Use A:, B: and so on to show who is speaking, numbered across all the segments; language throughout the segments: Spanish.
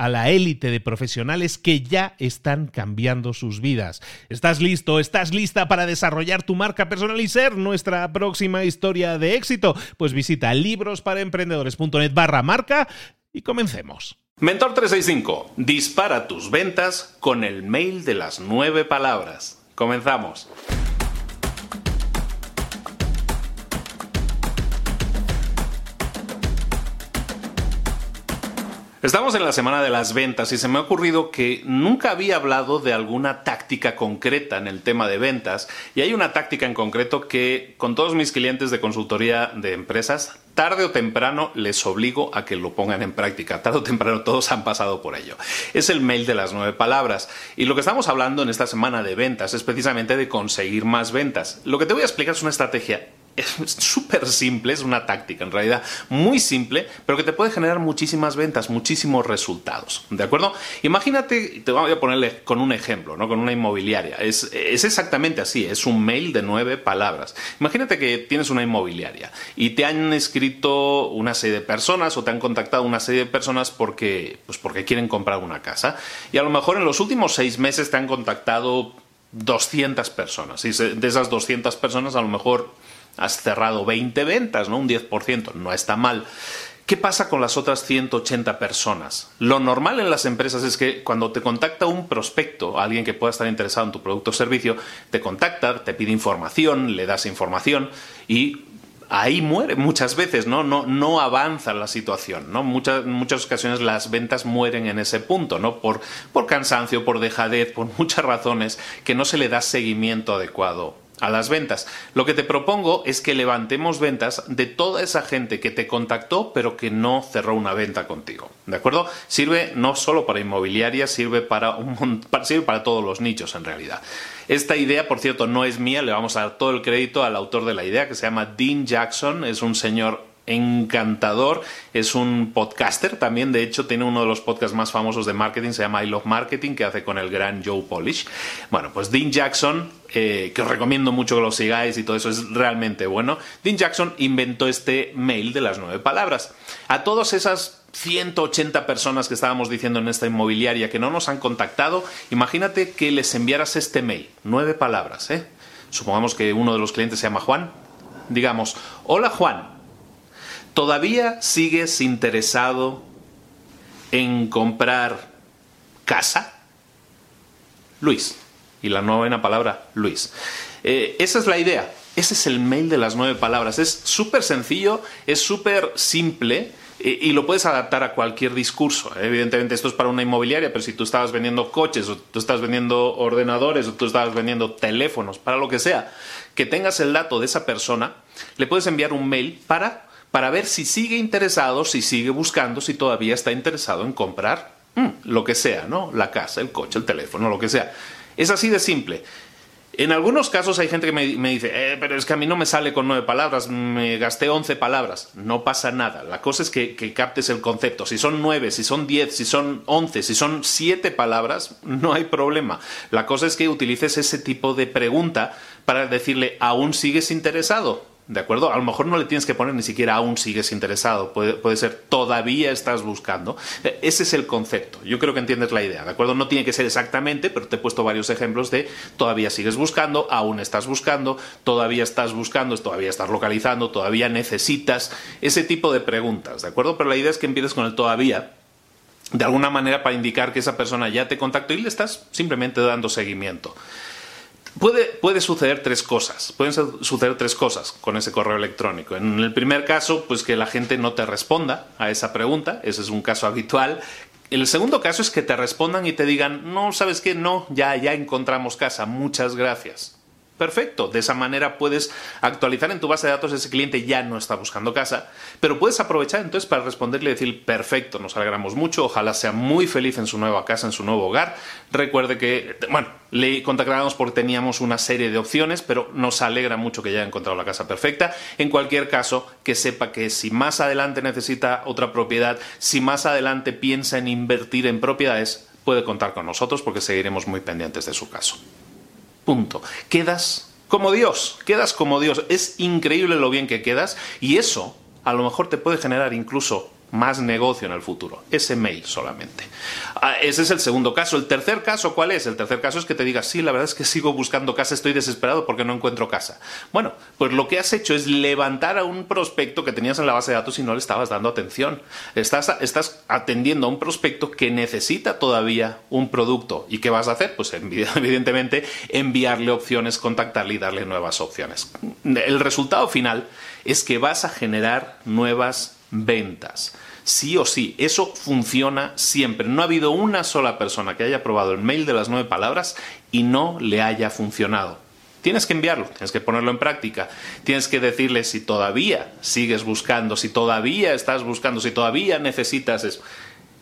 A: a la élite de profesionales que ya están cambiando sus vidas. ¿Estás listo? ¿Estás lista para desarrollar tu marca personal y ser nuestra próxima historia de éxito? Pues visita librosparaemprendedores.net barra marca y comencemos.
B: Mentor 365, dispara tus ventas con el mail de las nueve palabras. Comenzamos. Estamos en la semana de las ventas y se me ha ocurrido que nunca había hablado de alguna táctica concreta en el tema de ventas y hay una táctica en concreto que con todos mis clientes de consultoría de empresas tarde o temprano les obligo a que lo pongan en práctica. Tarde o temprano todos han pasado por ello. Es el mail de las nueve palabras. Y lo que estamos hablando en esta semana de ventas es precisamente de conseguir más ventas. Lo que te voy a explicar es una estrategia es súper simple, es una táctica en realidad muy simple, pero que te puede generar muchísimas ventas, muchísimos resultados. ¿De acuerdo? Imagínate, te voy a ponerle con un ejemplo, ¿no? Con una inmobiliaria. Es, es exactamente así, es un mail de nueve palabras. Imagínate que tienes una inmobiliaria y te han escrito una serie de personas o te han contactado una serie de personas porque, pues porque quieren comprar una casa. Y a lo mejor en los últimos seis meses te han contactado 200 personas. Y de esas 200 personas a lo mejor has cerrado 20 ventas, ¿no? Un 10%, no está mal. ¿Qué pasa con las otras 180 personas? Lo normal en las empresas es que cuando te contacta un prospecto, alguien que pueda estar interesado en tu producto o servicio, te contacta, te pide información, le das información y ahí muere muchas veces, ¿no? No, no avanza la situación, ¿no? Muchas, muchas ocasiones las ventas mueren en ese punto, ¿no? Por, por cansancio, por dejadez, por muchas razones que no se le da seguimiento adecuado a las ventas. Lo que te propongo es que levantemos ventas de toda esa gente que te contactó pero que no cerró una venta contigo. ¿De acuerdo? Sirve no solo para inmobiliaria, sirve para, un, sirve para todos los nichos en realidad. Esta idea, por cierto, no es mía, le vamos a dar todo el crédito al autor de la idea que se llama Dean Jackson, es un señor encantador, es un podcaster también, de hecho tiene uno de los podcasts más famosos de marketing, se llama I Love Marketing, que hace con el gran Joe Polish. Bueno, pues Dean Jackson, eh, que os recomiendo mucho que lo sigáis y todo eso es realmente bueno, Dean Jackson inventó este mail de las nueve palabras. A todas esas 180 personas que estábamos diciendo en esta inmobiliaria que no nos han contactado, imagínate que les enviaras este mail, nueve palabras, ¿eh? Supongamos que uno de los clientes se llama Juan. Digamos, hola Juan, ¿Todavía sigues interesado en comprar casa? Luis. Y la novena palabra, Luis. Eh, esa es la idea. Ese es el mail de las nueve palabras. Es súper sencillo, es súper simple eh, y lo puedes adaptar a cualquier discurso. Evidentemente esto es para una inmobiliaria, pero si tú estabas vendiendo coches o tú estás vendiendo ordenadores o tú estabas vendiendo teléfonos, para lo que sea, que tengas el dato de esa persona, le puedes enviar un mail para para ver si sigue interesado, si sigue buscando, si todavía está interesado en comprar mm, lo que sea, ¿no? La casa, el coche, el teléfono, lo que sea. Es así de simple. En algunos casos hay gente que me, dice, eh, pero es que a mí no me sale con nueve palabras, me gasté once palabras. No pasa nada. La cosa es que, que, captes el concepto. Si son nueve, si son diez, si son once, si son siete palabras, no hay problema. La cosa es que utilices ese tipo de pregunta para decirle, ¿aún sigues interesado? ¿De acuerdo? A lo mejor no le tienes que poner ni siquiera aún sigues interesado. Puede, puede, ser todavía estás buscando. Eh, ese es el concepto. Yo creo que entiendes la idea. ¿De acuerdo? No tiene que ser exactamente, pero te he puesto varios ejemplos de todavía sigues buscando, aún estás buscando, todavía estás buscando, todavía estás localizando, todavía necesitas. Ese tipo de preguntas. ¿De acuerdo? Pero la idea es que empieces con el todavía de alguna manera para indicar que esa persona ya te contactó y le estás simplemente dando seguimiento. Puede, puede, suceder tres cosas. Pueden suceder tres cosas con ese correo electrónico. En el primer caso, pues que la gente no te responda a esa pregunta. Ese es un caso habitual. El segundo caso es que te respondan y te digan, no, sabes qué, no, ya, ya encontramos casa, muchas gracias. Perfecto, de esa manera puedes actualizar en tu base de datos ese cliente ya no está buscando casa, pero puedes aprovechar entonces para responderle y decir, perfecto, nos alegramos mucho, ojalá sea muy feliz en su nueva casa, en su nuevo hogar. Recuerde que, bueno, le contactábamos porque teníamos una serie de opciones, pero nos alegra mucho que haya encontrado la casa perfecta. En cualquier caso, que sepa que si más adelante necesita otra propiedad, si más adelante piensa en invertir en propiedades, puede contar con nosotros porque seguiremos muy pendientes de su caso. Punto. Quedas como Dios, quedas como Dios. Es increíble lo bien que quedas y eso a lo mejor te puede generar incluso más negocio en el futuro. Ese mail solamente. Ah, ese es el segundo caso. El tercer caso, ¿cuál es? El tercer caso es que te digas, sí, la verdad es que sigo buscando casa, estoy desesperado porque no encuentro casa. Bueno, pues lo que has hecho es levantar a un prospecto que tenías en la base de datos y no le estabas dando atención. Estás, estás atendiendo a un prospecto que necesita todavía un producto. ¿Y qué vas a hacer? Pues evidentemente enviarle opciones, contactarle y darle nuevas opciones. El resultado final es que vas a generar nuevas ventas. Sí o sí, eso funciona siempre. No ha habido una sola persona que haya probado el mail de las nueve palabras y no le haya funcionado. Tienes que enviarlo, tienes que ponerlo en práctica, tienes que decirle si todavía sigues buscando, si todavía estás buscando, si todavía necesitas eso.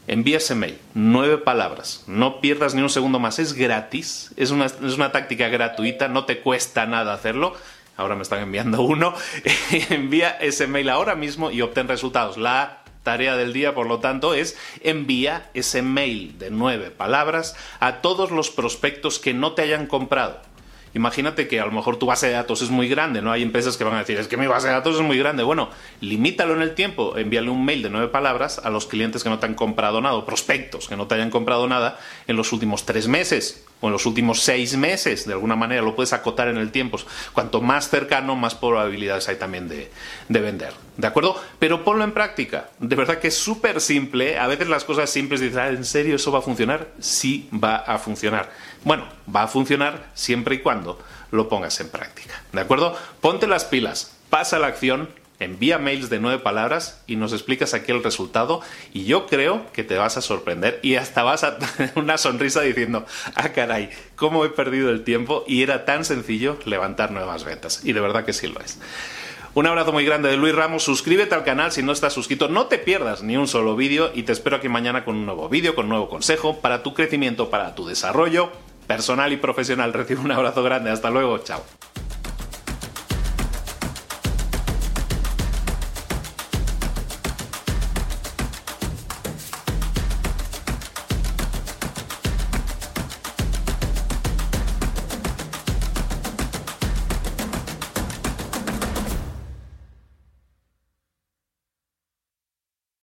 B: Envía ese mail, nueve palabras, no pierdas ni un segundo más, es gratis, es una, es una táctica gratuita, no te cuesta nada hacerlo, ahora me están enviando uno, envía ese mail ahora mismo y obtén resultados. La tarea del día, por lo tanto, es envía ese mail de nueve palabras a todos los prospectos que no te hayan comprado. Imagínate que a lo mejor tu base de datos es muy grande, ¿no? Hay empresas que van a decir, es que mi base de datos es muy grande. Bueno, limítalo en el tiempo, envíale un mail de nueve palabras a los clientes que no te han comprado nada, o prospectos que no te hayan comprado nada en los últimos tres meses o en los últimos seis meses, de alguna manera lo puedes acotar en el tiempo. Cuanto más cercano, más probabilidades hay también de, de vender. ¿De acuerdo? Pero ponlo en práctica. De verdad que es súper simple. A veces las cosas simples dices, ah, ¿en serio eso va a funcionar? Sí va a funcionar. Bueno, va a funcionar siempre y cuando lo pongas en práctica. ¿De acuerdo? Ponte las pilas, pasa la acción, envía mails de nueve palabras y nos explicas aquí el resultado y yo creo que te vas a sorprender y hasta vas a tener una sonrisa diciendo, ah caray, cómo he perdido el tiempo y era tan sencillo levantar nuevas ventas. Y de verdad que sí lo es. Un abrazo muy grande de Luis Ramos. Suscríbete al canal si no estás suscrito. No te pierdas ni un solo vídeo y te espero aquí mañana con un nuevo vídeo, con un nuevo consejo para tu crecimiento, para tu desarrollo personal y profesional. Recibe un abrazo grande. Hasta luego. Chao.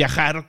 A: viajar